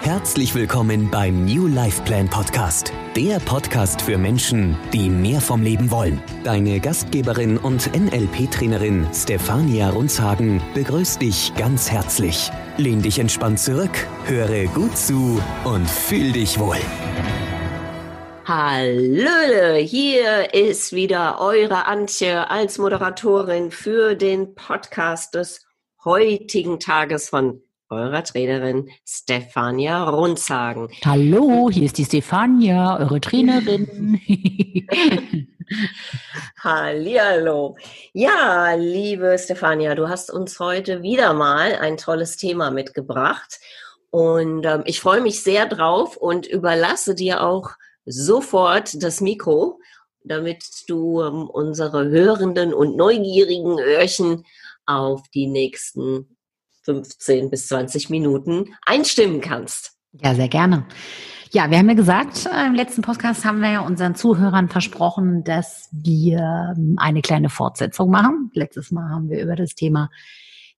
Herzlich willkommen beim New Life Plan Podcast, der Podcast für Menschen, die mehr vom Leben wollen. Deine Gastgeberin und NLP-Trainerin Stefania Runzhagen begrüßt dich ganz herzlich. Lehn dich entspannt zurück, höre gut zu und fühl dich wohl. Hallöle, hier ist wieder eure Antje als Moderatorin für den Podcast des heutigen Tages von eurer Trainerin Stefania Runzhagen. Hallo, hier ist die Stefania, eure Trainerin. Hallihallo. Ja, liebe Stefania, du hast uns heute wieder mal ein tolles Thema mitgebracht und ähm, ich freue mich sehr drauf und überlasse dir auch sofort das Mikro, damit du ähm, unsere hörenden und neugierigen Öhrchen auf die nächsten 15 bis 20 Minuten einstimmen kannst. Ja, sehr gerne. Ja, wir haben ja gesagt, äh, im letzten Podcast haben wir ja unseren Zuhörern versprochen, dass wir ähm, eine kleine Fortsetzung machen. Letztes Mal haben wir über das Thema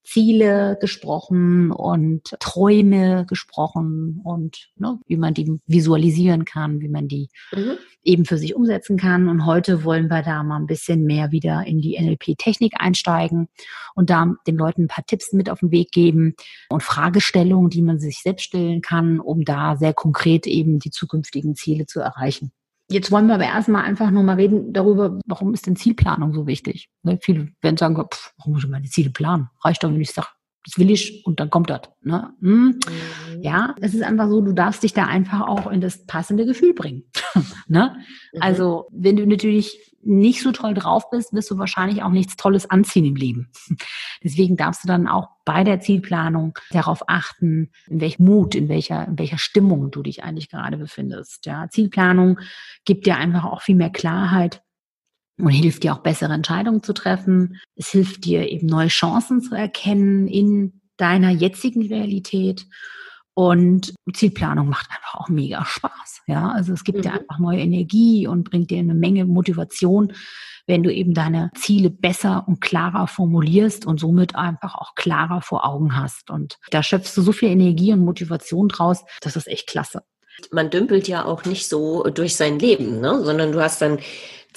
Ziele gesprochen und Träume gesprochen und ne, wie man die visualisieren kann, wie man die mhm. eben für sich umsetzen kann. Und heute wollen wir da mal ein bisschen mehr wieder in die NLP-Technik einsteigen und da den Leuten ein paar Tipps mit auf den Weg geben und Fragestellungen, die man sich selbst stellen kann, um da sehr konkret eben die zukünftigen Ziele zu erreichen. Jetzt wollen wir aber erstmal einfach nur mal reden darüber, warum ist denn Zielplanung so wichtig? Ne? Viele werden sagen, pff, warum muss ich meine Ziele planen? Reicht doch, wenn ich sage, das will ich und dann kommt das. Ne? Hm? Mhm. Ja, es ist einfach so, du darfst dich da einfach auch in das passende Gefühl bringen. ne? Mhm. Also, wenn du natürlich nicht so toll drauf bist, wirst du wahrscheinlich auch nichts Tolles anziehen im Leben. Deswegen darfst du dann auch bei der Zielplanung darauf achten, in welchem Mut, in welcher, in welcher Stimmung du dich eigentlich gerade befindest. Ja, Zielplanung gibt dir einfach auch viel mehr Klarheit und hilft dir auch bessere Entscheidungen zu treffen. Es hilft dir eben neue Chancen zu erkennen in deiner jetzigen Realität. Und Zielplanung macht einfach auch mega Spaß. Ja, also es gibt mhm. dir einfach neue Energie und bringt dir eine Menge Motivation, wenn du eben deine Ziele besser und klarer formulierst und somit einfach auch klarer vor Augen hast. Und da schöpfst du so viel Energie und Motivation draus, das ist echt klasse. Man dümpelt ja auch nicht so durch sein Leben, ne? sondern du hast dann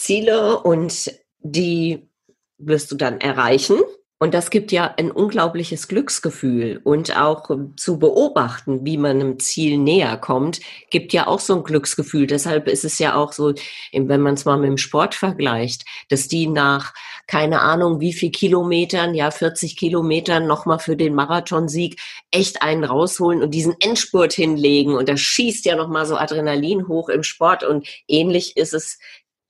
Ziele und die wirst du dann erreichen. Und das gibt ja ein unglaubliches Glücksgefühl und auch zu beobachten, wie man einem Ziel näher kommt, gibt ja auch so ein Glücksgefühl. Deshalb ist es ja auch so, wenn man es mal mit dem Sport vergleicht, dass die nach keine Ahnung wie viel Kilometern, ja 40 Kilometern nochmal für den Marathonsieg echt einen rausholen und diesen Endspurt hinlegen und da schießt ja nochmal so Adrenalin hoch im Sport und ähnlich ist es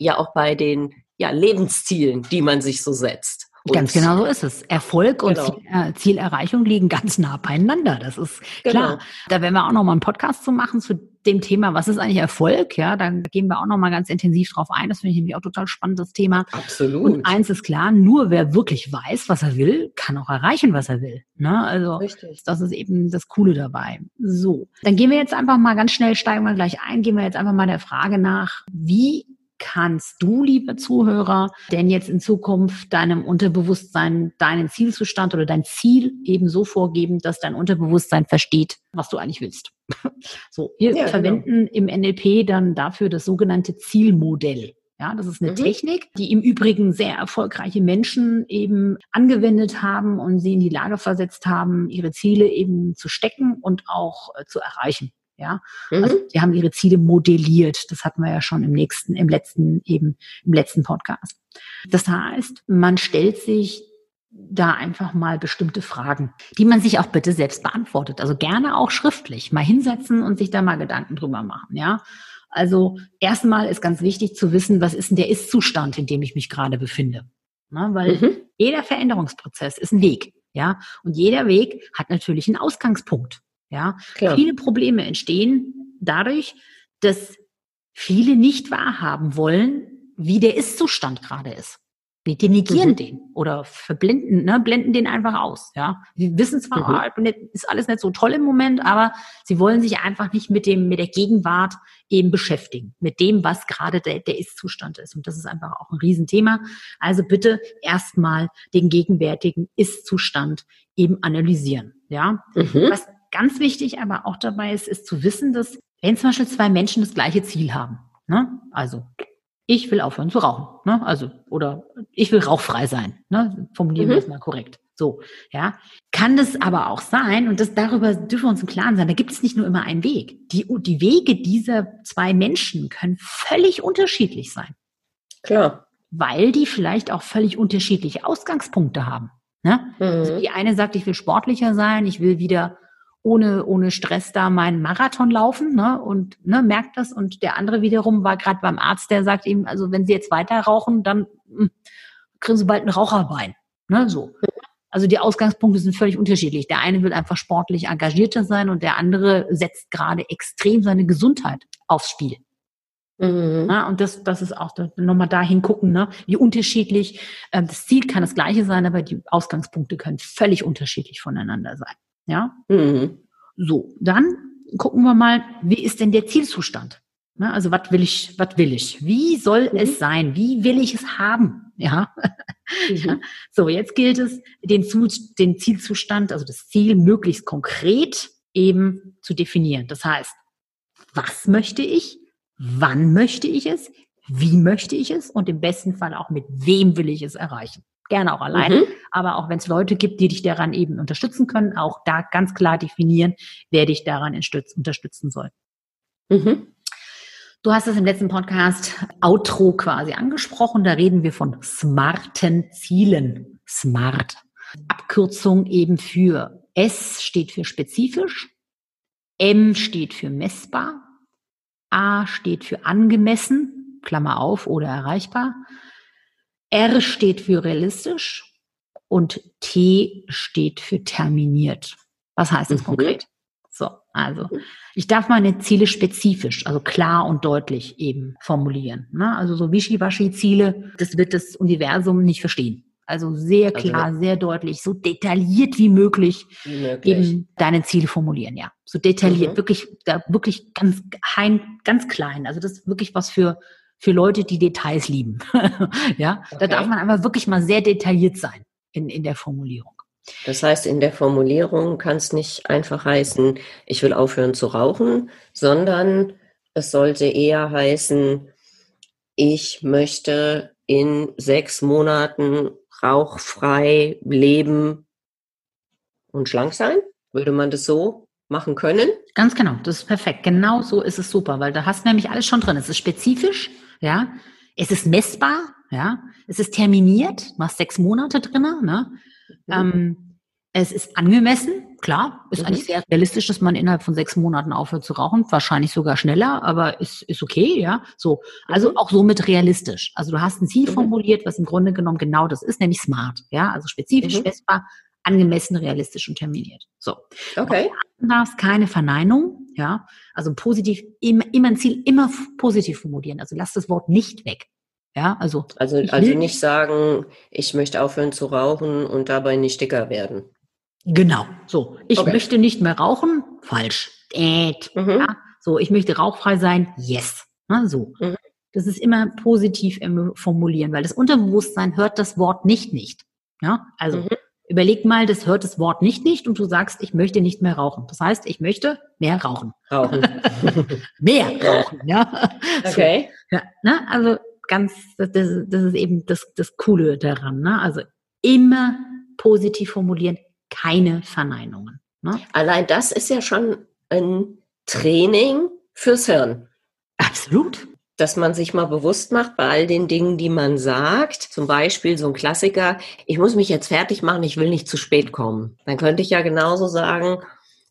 ja auch bei den ja, Lebenszielen, die man sich so setzt. Und ganz genau so ist es. Erfolg und genau. Ziel, äh, Zielerreichung liegen ganz nah beieinander. Das ist genau. klar. Da werden wir auch noch mal einen Podcast zu machen zu dem Thema, was ist eigentlich Erfolg? Ja, da gehen wir auch noch mal ganz intensiv drauf ein. Das finde ich nämlich auch total spannendes Thema. Absolut. Und eins ist klar, nur wer wirklich weiß, was er will, kann auch erreichen, was er will. Ne? Also Richtig. das ist eben das Coole dabei. So, dann gehen wir jetzt einfach mal ganz schnell, steigen wir gleich ein, gehen wir jetzt einfach mal der Frage nach, wie kannst du, liebe Zuhörer, denn jetzt in Zukunft deinem Unterbewusstsein deinen Zielzustand oder dein Ziel eben so vorgeben, dass dein Unterbewusstsein versteht, was du eigentlich willst. So, wir ja, genau. verwenden genau. im NLP dann dafür das sogenannte Zielmodell. Ja, das ist eine mhm. Technik, die im Übrigen sehr erfolgreiche Menschen eben angewendet haben und sie in die Lage versetzt haben, ihre Ziele eben zu stecken und auch äh, zu erreichen. Ja, mhm. also die haben ihre Ziele modelliert. Das hatten wir ja schon im nächsten, im letzten, eben im letzten Podcast. Das heißt, man stellt sich da einfach mal bestimmte Fragen, die man sich auch bitte selbst beantwortet. Also gerne auch schriftlich. Mal hinsetzen und sich da mal Gedanken drüber machen, ja. Also erstmal ist ganz wichtig zu wissen, was ist denn der Ist-Zustand, in dem ich mich gerade befinde. Na, weil mhm. jeder Veränderungsprozess ist ein Weg, ja. Und jeder Weg hat natürlich einen Ausgangspunkt. Ja, Klar. viele Probleme entstehen dadurch, dass viele nicht wahrhaben wollen, wie der Ist-Zustand gerade ist. Wir denigieren mhm. den oder verblinden, ne, blenden den einfach aus. Ja, wir wissen zwar, mhm. oh, ist alles nicht so toll im Moment, aber sie wollen sich einfach nicht mit dem mit der Gegenwart eben beschäftigen, mit dem, was gerade der, der Ist-Zustand ist. Und das ist einfach auch ein Riesenthema. Also bitte erstmal den gegenwärtigen Ist-Zustand eben analysieren. Ja, mhm. was ganz wichtig aber auch dabei ist, ist zu wissen, dass wenn zum Beispiel zwei Menschen das gleiche Ziel haben, ne, also ich will aufhören zu rauchen. Ne? Also, oder ich will rauchfrei sein. Ne? Formulieren mhm. wir es mal korrekt. So, ja. Kann das aber auch sein, und das darüber dürfen wir uns im Klaren sein, da gibt es nicht nur immer einen Weg. Die, die Wege dieser zwei Menschen können völlig unterschiedlich sein. Klar. Weil die vielleicht auch völlig unterschiedliche Ausgangspunkte haben. Ne? Also mhm. Also die eine sagt, ich will sportlicher sein, ich will wieder ohne, ohne Stress da meinen Marathon laufen ne, und ne, merkt das. Und der andere wiederum war gerade beim Arzt, der sagt ihm, also wenn Sie jetzt weiter rauchen, dann mh, hm, kriegen Sie bald ein Raucherbein. Ne, so. Also die Ausgangspunkte sind völlig unterschiedlich. Der eine will einfach sportlich engagierter sein und der andere setzt gerade extrem seine Gesundheit aufs Spiel. Mhm. Ja, und das, das ist auch nochmal dahin gucken, ne? wie unterschiedlich. Äh, das Ziel kann das gleiche sein, aber die Ausgangspunkte können völlig unterschiedlich voneinander sein. Ja. Mhm. So, dann gucken wir mal, wie ist denn der Zielzustand? Na, also was will ich, was will ich? Wie soll mhm. es sein? Wie will ich es haben? Ja. Mhm. So, jetzt gilt es, den, den Zielzustand, also das Ziel möglichst konkret eben zu definieren. Das heißt, was möchte ich? Wann möchte ich es? Wie möchte ich es? Und im besten Fall auch mit wem will ich es erreichen? Gerne auch alleine, mhm. aber auch wenn es Leute gibt, die dich daran eben unterstützen können, auch da ganz klar definieren, wer dich daran unterstützen soll. Mhm. Du hast es im letzten Podcast Outro quasi angesprochen. Da reden wir von smarten Zielen. Smart. Abkürzung eben für S steht für spezifisch, M steht für messbar, A steht für angemessen, Klammer auf oder erreichbar, R steht für realistisch und T steht für terminiert. Was heißt das mhm. konkret? So, also ich darf meine Ziele spezifisch, also klar und deutlich eben formulieren. Ne? Also so Wischiwaschi-Ziele, das wird das Universum nicht verstehen. Also sehr also klar, also, sehr deutlich, so detailliert wie möglich, möglich, eben deine Ziele formulieren, ja. So detailliert, mhm. wirklich, da wirklich ganz, ganz klein. Also das ist wirklich was für für Leute, die Details lieben. ja, okay. da darf man einfach wirklich mal sehr detailliert sein in, in der Formulierung. Das heißt, in der Formulierung kann es nicht einfach heißen, ich will aufhören zu rauchen, sondern es sollte eher heißen, ich möchte in sechs Monaten rauchfrei leben und schlank sein. Würde man das so machen können? Ganz genau, das ist perfekt. Genau so ist es super, weil da hast du nämlich alles schon drin. Es ist spezifisch, ja. Es ist messbar, ja. Es ist terminiert, machst sechs Monate drinnen, ne? Mhm. Ähm, es ist angemessen, klar, ist mhm. eigentlich sehr realistisch, dass man innerhalb von sechs Monaten aufhört zu rauchen, wahrscheinlich sogar schneller, aber ist, ist okay, ja. So, also mhm. auch somit realistisch. Also du hast ein Ziel mhm. formuliert, was im Grunde genommen genau das ist, nämlich smart, ja, also spezifisch, mhm. messbar, angemessen, realistisch und terminiert. So. Okay. Du darfst keine Verneinung, ja. Also positiv, immer, immer ein Ziel immer positiv formulieren. Also lass das Wort nicht weg. Ja, also. Also, also nicht sagen, ich möchte aufhören zu rauchen und dabei nicht dicker werden. Genau. So. Ich okay. möchte nicht mehr rauchen. Falsch. Äh, mhm. ja. So, ich möchte rauchfrei sein. Yes. Na, so. Mhm. Das ist immer positiv formulieren, weil das Unterbewusstsein hört das Wort nicht nicht. Ja, also mhm. Überleg mal, das hört das Wort nicht nicht und du sagst, ich möchte nicht mehr rauchen. Das heißt, ich möchte mehr rauchen. Rauchen. mehr rauchen, ja. Okay. So, ja, ne? Also ganz, das, das ist eben das, das Coole daran. Ne? Also immer positiv formulieren, keine Verneinungen. Ne? Allein das ist ja schon ein Training fürs Hirn. Absolut dass man sich mal bewusst macht bei all den Dingen, die man sagt. Zum Beispiel so ein Klassiker, ich muss mich jetzt fertig machen, ich will nicht zu spät kommen. Dann könnte ich ja genauso sagen,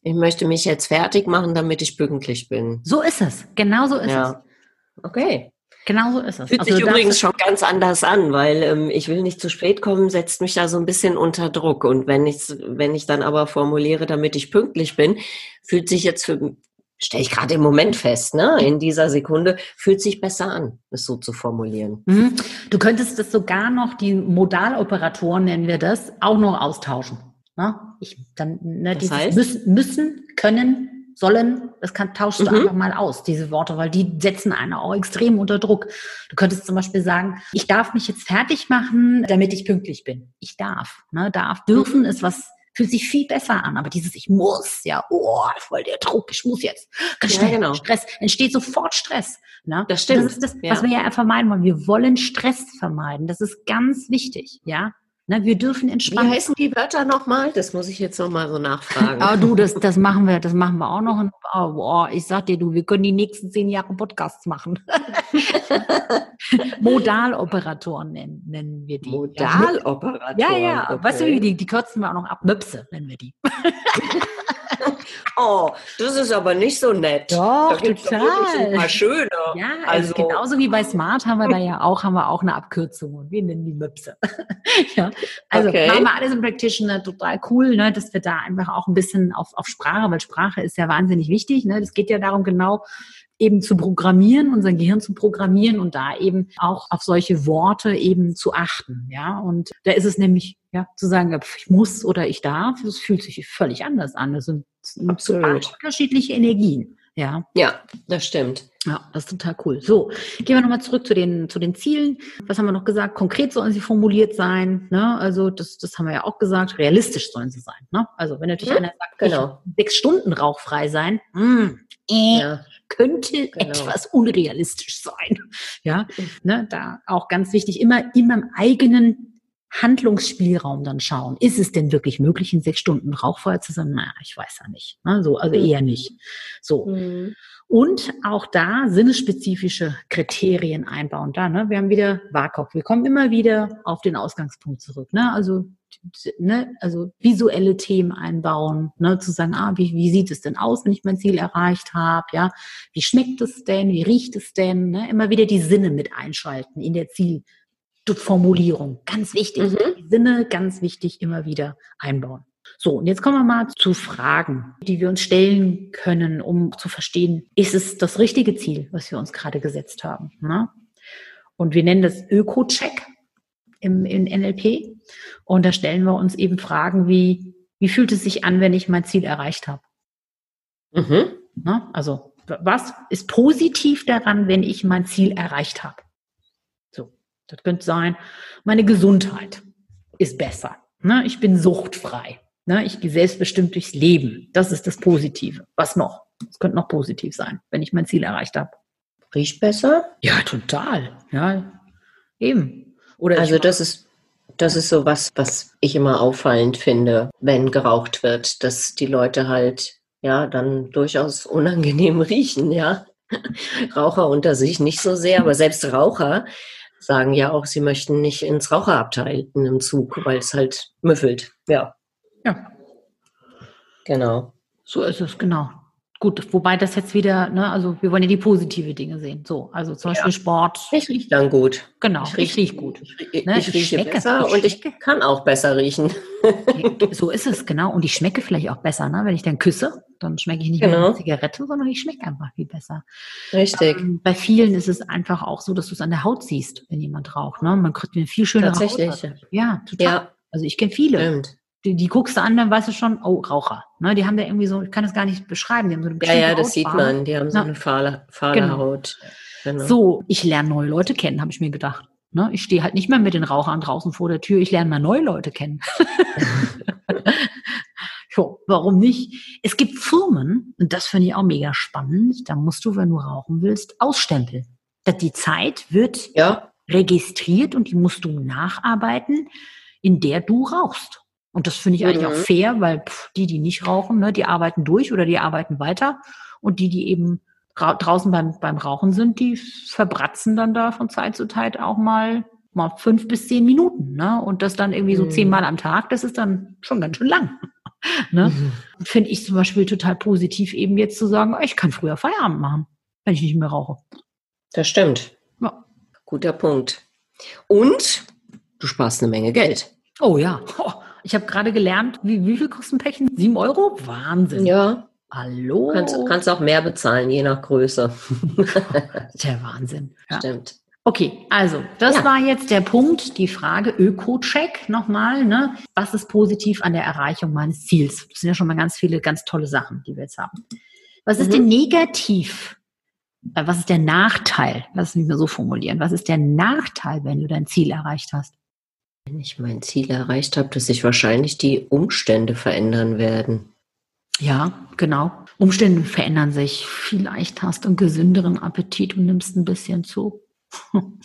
ich möchte mich jetzt fertig machen, damit ich pünktlich bin. So ist es. Genau so ist ja. es. Okay. Genau so ist es. Fühlt also sich übrigens schon ganz anders an, weil ähm, ich will nicht zu spät kommen, setzt mich da so ein bisschen unter Druck. Und wenn ich, wenn ich dann aber formuliere, damit ich pünktlich bin, fühlt sich jetzt für, stelle ich gerade im Moment fest, ne? In dieser Sekunde fühlt sich besser an, es so zu formulieren. Mhm. Du könntest das sogar noch, die Modaloperatoren nennen wir das, auch noch austauschen. Ne? Ich, dann, ne, Das heißt? müssen, müssen, können, sollen, das kann, tauschst du Mhm. einfach mal aus, diese Worte, weil die setzen einen auch extrem unter Druck. Du könntest zum Beispiel sagen, ich darf mich jetzt fertig machen, damit ich pünktlich bin. Ich darf. Ne? Darf, dürfen ist was, fühlt sich viel besser an. Aber dieses Ich muss, ja, oh, voll der Druck, ich muss jetzt. Ganz Ja, schnell, genau. Stress, entsteht sofort Stress. Ne? Das stimmt, Das ist das, ja. was wir ja vermeiden wollen. Wir wollen Stress vermeiden. Das ist ganz wichtig, ja. Ne? Wir dürfen Wie entspannen. heißen die Wörter nochmal? Das muss ich jetzt nochmal so nachfragen. Aber du, das, das machen wir, das machen wir auch noch. Und, oh, boah, ich sag dir, du, wir können die nächsten zehn Jahre Podcasts machen. Modaloperatoren nennen, nennen wir die. Modaloperatoren. Ja, ja, okay. weißt du, wie die, die kürzen wir auch noch ab. Möpse nennen wir die. Oh, das ist aber nicht so nett. Doch, da doch total. wirklich ein paar schöne. Ja, also, Also- genauso wie bei Smart haben wir da ja auch, haben wir auch eine Abkürzung und wir nennen die Möpse. ja. Also Okay. machen wir alles im Practitioner total cool, ne, dass wir da einfach auch ein bisschen auf, auf Sprache, weil Sprache ist ja wahnsinnig wichtig. Ne? Das geht ja darum, genau eben zu programmieren, unser Gehirn zu programmieren und da eben auch auf solche Worte eben zu achten. Ja, und da ist es nämlich, ja, zu sagen, ich muss oder ich darf, das fühlt sich völlig anders an. Das sind Absolut. zwei unterschiedliche Energien. Ja. Ja, das stimmt. Ja, das ist total cool. So, gehen wir nochmal zurück zu den, zu den Zielen. Was haben wir noch gesagt? Konkret sollen sie formuliert sein. Ne? Also das, das haben wir ja auch gesagt. Realistisch sollen sie sein. Ne? Also wenn natürlich Mhm, einer sagt, genau. sechs Stunden rauchfrei sein, hm, äh, Ja. könnte Genau. etwas unrealistisch sein. Ja, ne? da auch ganz wichtig, immer, immer im eigenen Handlungsspielraum dann schauen. Ist es denn wirklich möglich, in sechs Stunden rauchfrei zu sein? Na, ich weiß ja nicht. Ne? So, also Mhm. eher nicht. So. Mhm. Und auch da sinnesspezifische Kriterien einbauen. Da, ne? Wir haben wieder WAKOK. Wir kommen immer wieder auf den Ausgangspunkt zurück. Ne? Also, ne? also visuelle Themen einbauen, ne? zu sagen, ah, wie, wie sieht es denn aus, wenn ich mein Ziel erreicht habe? Ja? Wie schmeckt es denn? Wie riecht es denn? Ne? Immer wieder die Sinne mit einschalten in der Zielformulierung. Ganz wichtig. Mhm. Sinne, ganz wichtig, immer wieder einbauen. So, und jetzt kommen wir mal zu Fragen, die wir uns stellen können, um zu verstehen, ist es das richtige Ziel, was wir uns gerade gesetzt haben. Ne? Und wir nennen das Öko-Check im, in NLP. Und da stellen wir uns eben Fragen wie, wie fühlt es sich an, wenn ich mein Ziel erreicht habe? Mhm. Ne? Also, was ist positiv daran, wenn ich mein Ziel erreicht habe? Das könnte sein, meine Gesundheit ist besser. Ne? Ich bin suchtfrei. Ne? Ich gehe selbstbestimmt durchs Leben. Das ist das Positive. Was noch? Es könnte noch positiv sein, wenn ich mein Ziel erreicht habe. Riecht besser? Ja, total. Ja, eben. Oder Also das ist, das ist so was, was ich immer auffallend finde, wenn geraucht wird, dass die Leute halt ja dann durchaus unangenehm riechen, ja. Raucher unter sich nicht so sehr, aber selbst Raucher sagen ja auch, sie möchten nicht ins Raucherabteil in einem Zug, weil es halt müffelt. Ja, ja, genau. so ist es, genau. Gut, wobei das jetzt wieder, ne, also wir wollen ja die positive Dinge sehen. So, also zum Beispiel Sport. Ich rieche dann gut. Genau, Ich ich riech gut. Ich, Ne, ich ich rieche schmecke. besser Ich und ich kann auch besser riechen. So ist es, genau. Und ich schmecke vielleicht auch besser, ne? Wenn ich dann küsse, dann schmecke ich nicht mehr Genau. eine Zigarette, sondern ich schmecke einfach viel besser. Richtig. Ähm, Bei vielen ist es einfach auch so, dass du es an der Haut siehst, wenn jemand raucht. Ne? Man kriegt eine viel schönere Tatsächlich. Haut. dadurch. Ja, total. Ja, Also ich kenne viele. stimmt. Die, die guckst du an, dann weißt du schon, oh, Raucher. Ne? Die haben da irgendwie so, ich kann das gar nicht beschreiben, die haben so eine Ja, ja, das sieht Hautfarbe. man. Die haben so eine fahle, fahle Genau. Haut. Genau. So, ich lerne neue Leute kennen, habe ich mir gedacht. Ne? Ich stehe halt nicht mehr mit den Rauchern draußen vor der Tür, ich lerne mal neue Leute kennen. jo, warum nicht? Es gibt Firmen, und das finde ich auch mega spannend, da musst du, wenn du rauchen willst, ausstempeln. Die Zeit wird Ja, registriert und die musst du nacharbeiten, in der du rauchst. Und das finde ich eigentlich auch Mhm. fair, weil pff, die, die nicht rauchen, ne, die arbeiten durch oder die arbeiten weiter. Und die, die eben ra draußen beim, beim Rauchen sind, die verbratzen dann da von Zeit zu Zeit auch mal, mal fünf bis zehn Minuten. Ne? Und das dann irgendwie so Mhm. zehnmal am Tag, das ist dann schon ganz schön lang. ne? Finde ich zum Beispiel total positiv, eben jetzt zu sagen, ich kann früher Feierabend machen, wenn ich nicht mehr rauche. das stimmt. Ja. Guter Punkt. Und du sparst eine Menge Geld. Oh ja. Oh, ich habe gerade gelernt, wie, wie viel kosten Päckchen? Sieben Euro? Wahnsinn. Ja, Hallo. Kannst, kannst auch mehr bezahlen, je nach Größe. der Wahnsinn. Ja. Stimmt. Okay, also das ja. war jetzt der Punkt, die Frage Öko-Check nochmal. Ne? Was ist positiv an der Erreichung meines Ziels? Das sind ja schon mal ganz viele, ganz tolle Sachen, die wir jetzt haben. Was ist mhm. denn negativ? Äh, was ist der Nachteil? Lass mich mal so formulieren. Was ist der Nachteil, wenn du dein Ziel erreicht hast? Wenn ich mein Ziel erreicht habe, dass sich wahrscheinlich die Umstände verändern werden. Ja, genau. Umstände verändern sich. Vielleicht hast du einen gesünderen Appetit und nimmst ein bisschen zu.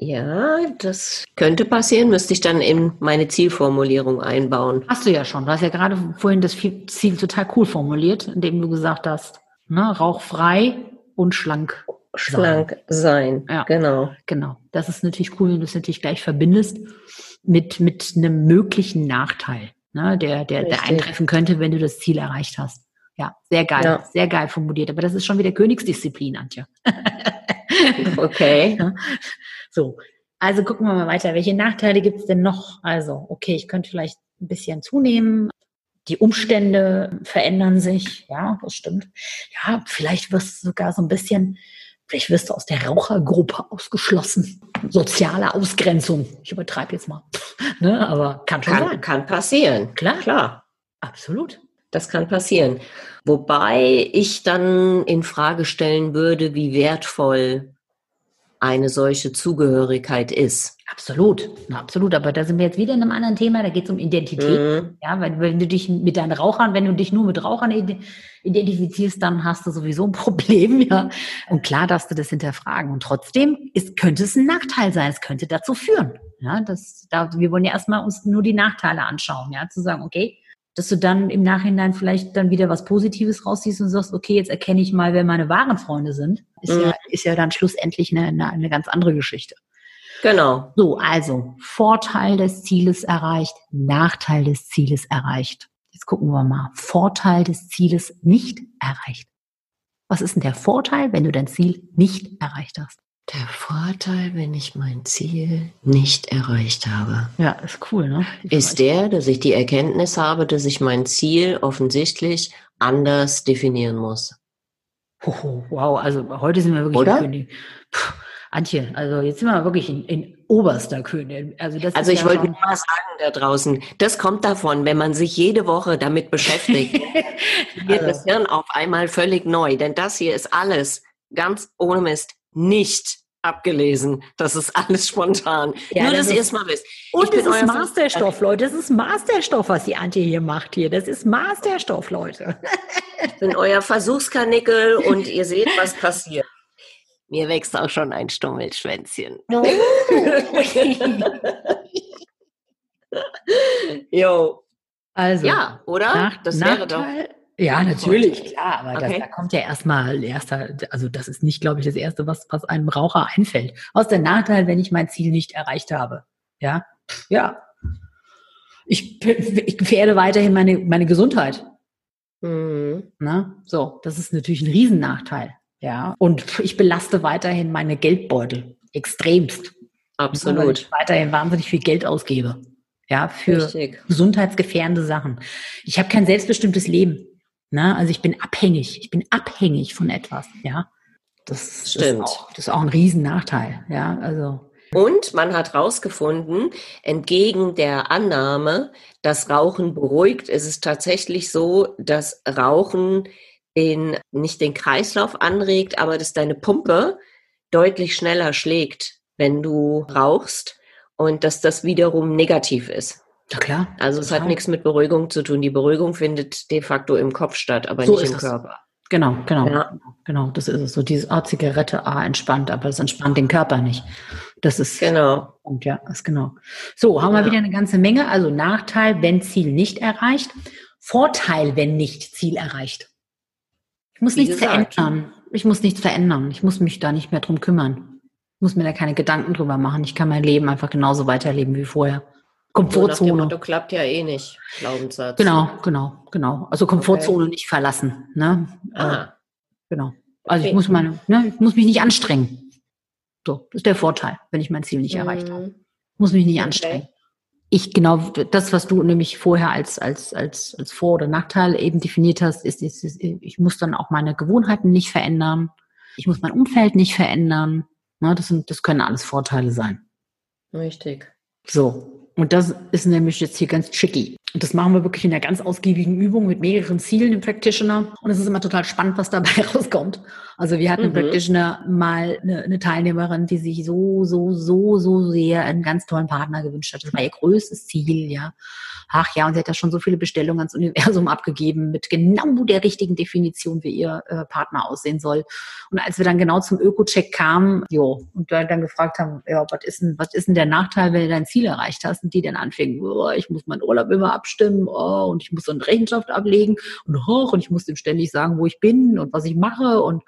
Ja, das könnte passieren, müsste ich dann in meine Zielformulierung einbauen. Hast du ja schon. Du hast ja gerade vorhin das Ziel total cool formuliert, indem du gesagt hast, ne, rauchfrei und schlank. Schlank sein. Ja, genau. Genau. Das ist natürlich cool, wenn du es natürlich gleich verbindest mit, mit einem möglichen Nachteil, ne, der, der, der eintreffen könnte, wenn du das Ziel erreicht hast. Ja, sehr geil, ja. sehr geil formuliert. Aber das ist schon wieder Königsdisziplin, Antje. okay. So, also gucken wir mal weiter. Welche Nachteile gibt es denn noch? Also, okay, ich könnte vielleicht ein bisschen zunehmen. Die Umstände verändern sich. Ja, das stimmt. Ja, vielleicht wirst du sogar so ein bisschen, vielleicht wirst du aus der Rauchergruppe ausgeschlossen. Soziale Ausgrenzung. Ich übertreibe jetzt mal. ne, aber kann schon kann, sein. Kann passieren. Klar. Klar. Absolut. Das kann passieren. Wobei ich dann in Frage stellen würde, wie wertvoll eine solche Zugehörigkeit ist. Absolut, absolut. Aber da sind wir jetzt wieder in einem anderen Thema. Da geht es um Identität. Mhm. Ja, weil wenn du dich mit deinen Rauchern, wenn du dich nur mit Rauchern identifizierst, dann hast du sowieso ein Problem. Ja, und klar darfst du das hinterfragen. Und trotzdem ist, könnte es ein Nachteil sein. Es könnte dazu führen. Ja, das, da, wir wollen ja erstmal uns nur die Nachteile anschauen. Ja, zu sagen, okay, dass du dann im Nachhinein vielleicht dann wieder was Positives rausziehst und sagst, okay, jetzt erkenne ich mal, wer meine wahren Freunde sind, ist, mhm. ja, ist ja dann schlussendlich eine, eine, eine ganz andere Geschichte. Genau. So, also Vorteil des Zieles erreicht, Nachteil des Zieles erreicht. Jetzt gucken wir mal. Vorteil des Zieles nicht erreicht. Was ist denn der Vorteil, wenn du dein Ziel nicht erreicht hast? Der Vorteil, wenn ich mein Ziel nicht erreicht habe. Ja, ist cool, ne? ist der, dass ich die Erkenntnis habe, dass ich mein Ziel offensichtlich anders definieren muss. Oh, wow, also heute sind wir wirklich Oder? König. Puh, Antje, also jetzt sind wir wirklich in, in oberster König. Also, das also ich ja wollte nur mal sagen da draußen, das kommt davon, wenn man sich jede Woche damit beschäftigt, wird also. das Hirn auf einmal völlig neu. Denn das hier ist alles ganz ohne Mist nicht abgelesen. Das ist alles spontan. Ja, Nur, das dass ihr es mal wisst. Und es ist Masterstoff, Leute. Das ist Masterstoff, was die Antje hier macht hier. Das ist Masterstoff, Leute. Ich bin euer Versuchskanickel und ihr seht, was passiert. Mir wächst auch schon ein Stummelschwänzchen. Oh. jo. Also, ja, oder? Nach, das wäre doch. Ja, natürlich, klar, aber okay. das, da kommt ja erstmal erster, also das ist nicht, glaube ich, das Erste, was, was einem Raucher einfällt. Aus der Nachteil, wenn ich mein Ziel nicht erreicht habe. Ja, ja. Ich, ich gefährde weiterhin meine, meine Gesundheit. Mhm. Na, so, das ist natürlich ein Riesennachteil. Ja, und ich belaste weiterhin meine Geldbeutel extremst. Absolut. Weil ich weiterhin wahnsinnig viel Geld ausgebe. Ja, für Richtig. gesundheitsgefährdende Sachen. Ich habe kein selbstbestimmtes Leben. Ne? Also ich bin abhängig, ich bin abhängig von etwas, ja. Das stimmt. Das ist auch, das ist auch ein Riesennachteil, ja. Also und man hat herausgefunden, entgegen der Annahme, dass Rauchen beruhigt, ist es tatsächlich so, dass Rauchen den, nicht den Kreislauf anregt, aber dass deine Pumpe deutlich schneller schlägt, wenn du rauchst und dass das wiederum negativ ist. Ja klar. Also es hat nichts mit Beruhigung zu tun. Die Beruhigung findet de facto im Kopf statt, aber so nicht im es. Körper. Genau, genau, ja. genau. Das ist es so. Diese Art Zigarette, ah, entspannt, aber es entspannt den Körper nicht. Das ist genau. Und ja, ist genau. So, haben ja. wir wieder eine ganze Menge. Also Nachteil, wenn Ziel nicht erreicht. Vorteil, wenn nicht Ziel erreicht. Ich muss Wie nichts gesagt. verändern. Ich muss nichts verändern. Ich muss mich da nicht mehr drum kümmern. Ich muss mir da keine Gedanken drüber machen. Ich kann mein Leben einfach genauso weiterleben wie vorher. Komfortzone. So Motto, klappt ja eh nicht, Glaubenssatz. Genau, genau, genau. Also Komfortzone okay. nicht verlassen. Ne? Ah. Äh, genau. Also okay. ich muss meine, ne, ich muss mich nicht anstrengen. So, das ist der Vorteil, wenn ich mein Ziel nicht mhm. erreicht habe. Ich muss mich nicht okay. anstrengen. ich genau das, was du nämlich vorher als, als, als, als Vor- oder Nachteil eben definiert hast, ist, ist, ist, ich muss dann auch meine Gewohnheiten nicht verändern. Ich muss mein Umfeld nicht verändern. Ne, das, sind, das können alles Vorteile sein. Richtig. So. Und das ist nämlich jetzt hier ganz tricky. Und das machen wir wirklich in einer ganz ausgiebigen Übung mit mehreren Zielen im Practitioner. Und es ist immer total spannend, was dabei rauskommt. Also wir hatten mhm. im Practitioner mal eine, eine, Teilnehmerin, die sich so, so, so, so sehr einen ganz tollen Partner gewünscht hat. Das war ihr größtes Ziel, ja ach ja, und sie hat ja schon so viele Bestellungen ans Universum abgegeben mit genau der richtigen Definition, wie ihr äh, Partner aussehen soll. Und als wir dann genau zum Öko-Check kamen, jo, und dann gefragt haben, ja, was ist denn, was ist denn der Nachteil, wenn du dein Ziel erreicht hast? Und die dann anfingen, oh, ich muss meinen Urlaub immer abstimmen, oh, und ich muss so eine Rechenschaft ablegen und hoch, und ich muss dem ständig sagen, wo ich bin und was ich mache und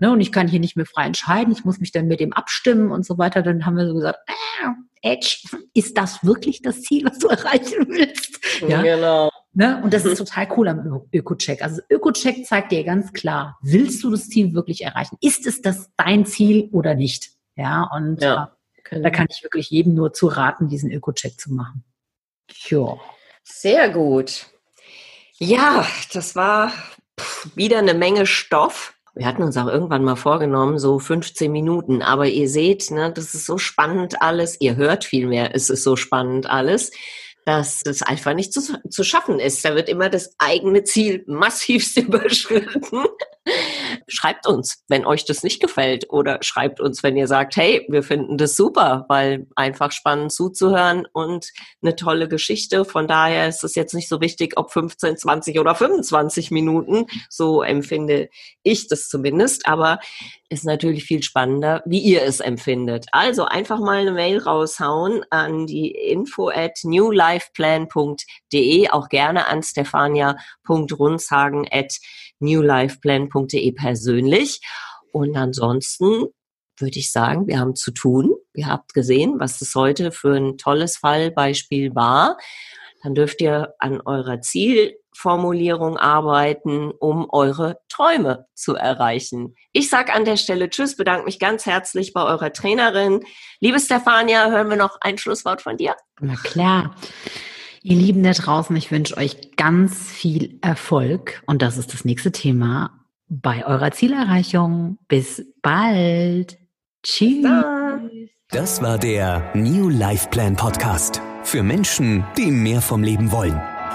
ne, und ich kann hier nicht mehr frei entscheiden, ich muss mich dann mit dem abstimmen und so weiter. Dann haben wir so gesagt, äh, Edge, ist das wirklich das Ziel, was du erreichen willst? Ja, genau. Ne? Und das ist total cool am Öko-Check. Also Öko-Check zeigt dir ganz klar, willst du das Ziel wirklich erreichen? Ist es das dein Ziel oder nicht? Ja, und ja, äh, da kann ich wirklich jedem nur zu raten, diesen Öko-Check zu machen. Ja. Sehr gut. Ja, das war wieder eine Menge Stoff. Wir hatten uns auch irgendwann mal vorgenommen, so 15 Minuten. Aber ihr seht, ne, das ist so spannend alles. Ihr hört viel mehr, es ist so spannend alles dass das einfach nicht zu, zu schaffen ist. Da wird immer das eigene Ziel massivst überschritten. Schreibt uns, wenn euch das nicht gefällt oder schreibt uns, wenn ihr sagt, hey, wir finden das super, weil einfach spannend zuzuhören und eine tolle Geschichte. Von daher ist es jetzt nicht so wichtig, ob 15, 20 oder 25 Minuten. So empfinde ich das zumindest. Aber ist natürlich viel spannender, wie ihr es empfindet. Also einfach mal eine Mail raushauen an die info at newlifeplan.de, auch gerne an stefania.runzhagen newlifeplan.de persönlich. Und ansonsten würde ich sagen, wir haben zu tun. Ihr habt gesehen, was das heute für ein tolles Fallbeispiel war. Dann dürft ihr an eurer Zielformulierung arbeiten, um eure Träume zu erreichen. Ich sage an der Stelle Tschüss, bedanke mich ganz herzlich bei eurer Trainerin. Liebe Stefania, hören wir noch ein Schlusswort von dir? Na klar. Ihr Lieben da draußen, ich wünsche euch ganz viel Erfolg und das ist das nächste Thema bei eurer Zielerreichung. Bis bald. Tschüss. Das war der New Life Plan Podcast für Menschen, die mehr vom Leben wollen.